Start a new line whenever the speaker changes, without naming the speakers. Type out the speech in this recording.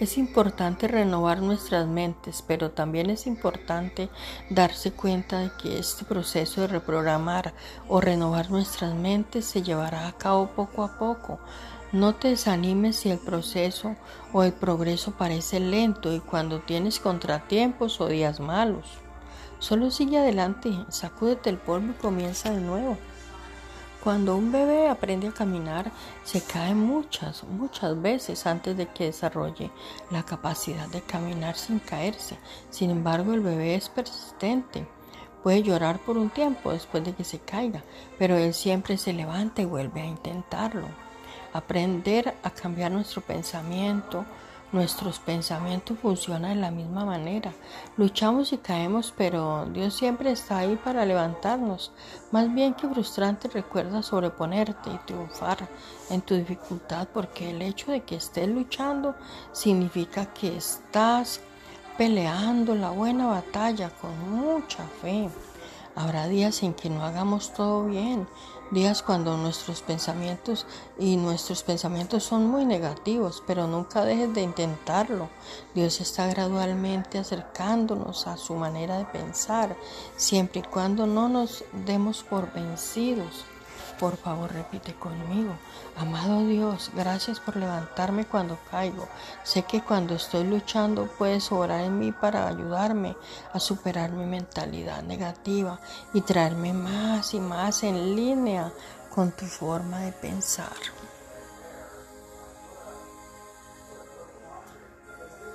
Es importante renovar nuestras mentes, pero también es importante darse cuenta de que este proceso de reprogramar o renovar nuestras mentes se llevará a cabo poco a poco. No te desanimes si el proceso o el progreso parece lento y cuando tienes contratiempos o días malos. Solo sigue adelante, sacúdete el polvo y comienza de nuevo. Cuando un bebé aprende a caminar, se cae muchas, muchas veces antes de que desarrolle la capacidad de caminar sin caerse. Sin embargo, el bebé es persistente. Puede llorar por un tiempo después de que se caiga, pero él siempre se levanta y vuelve a intentarlo. Aprender a cambiar nuestro pensamiento, Nuestros pensamientos funcionan de la misma manera. Luchamos y caemos, pero Dios siempre está ahí para levantarnos. Más bien que frustrante, recuerda sobreponerte y triunfar en tu dificultad, porque el hecho de que estés luchando significa que estás peleando la buena batalla con mucha fe. Habrá días en que no hagamos todo bien, días cuando nuestros pensamientos y nuestros pensamientos son muy negativos, pero nunca dejes de intentarlo. Dios está gradualmente acercándonos a su manera de pensar, siempre y cuando no nos demos por vencidos. Por favor, repite conmigo. Amado Dios, gracias por levantarme cuando caigo. Sé que cuando estoy luchando puedes obrar en mí para ayudarme a superar mi mentalidad negativa y traerme más y más en línea con tu forma de pensar.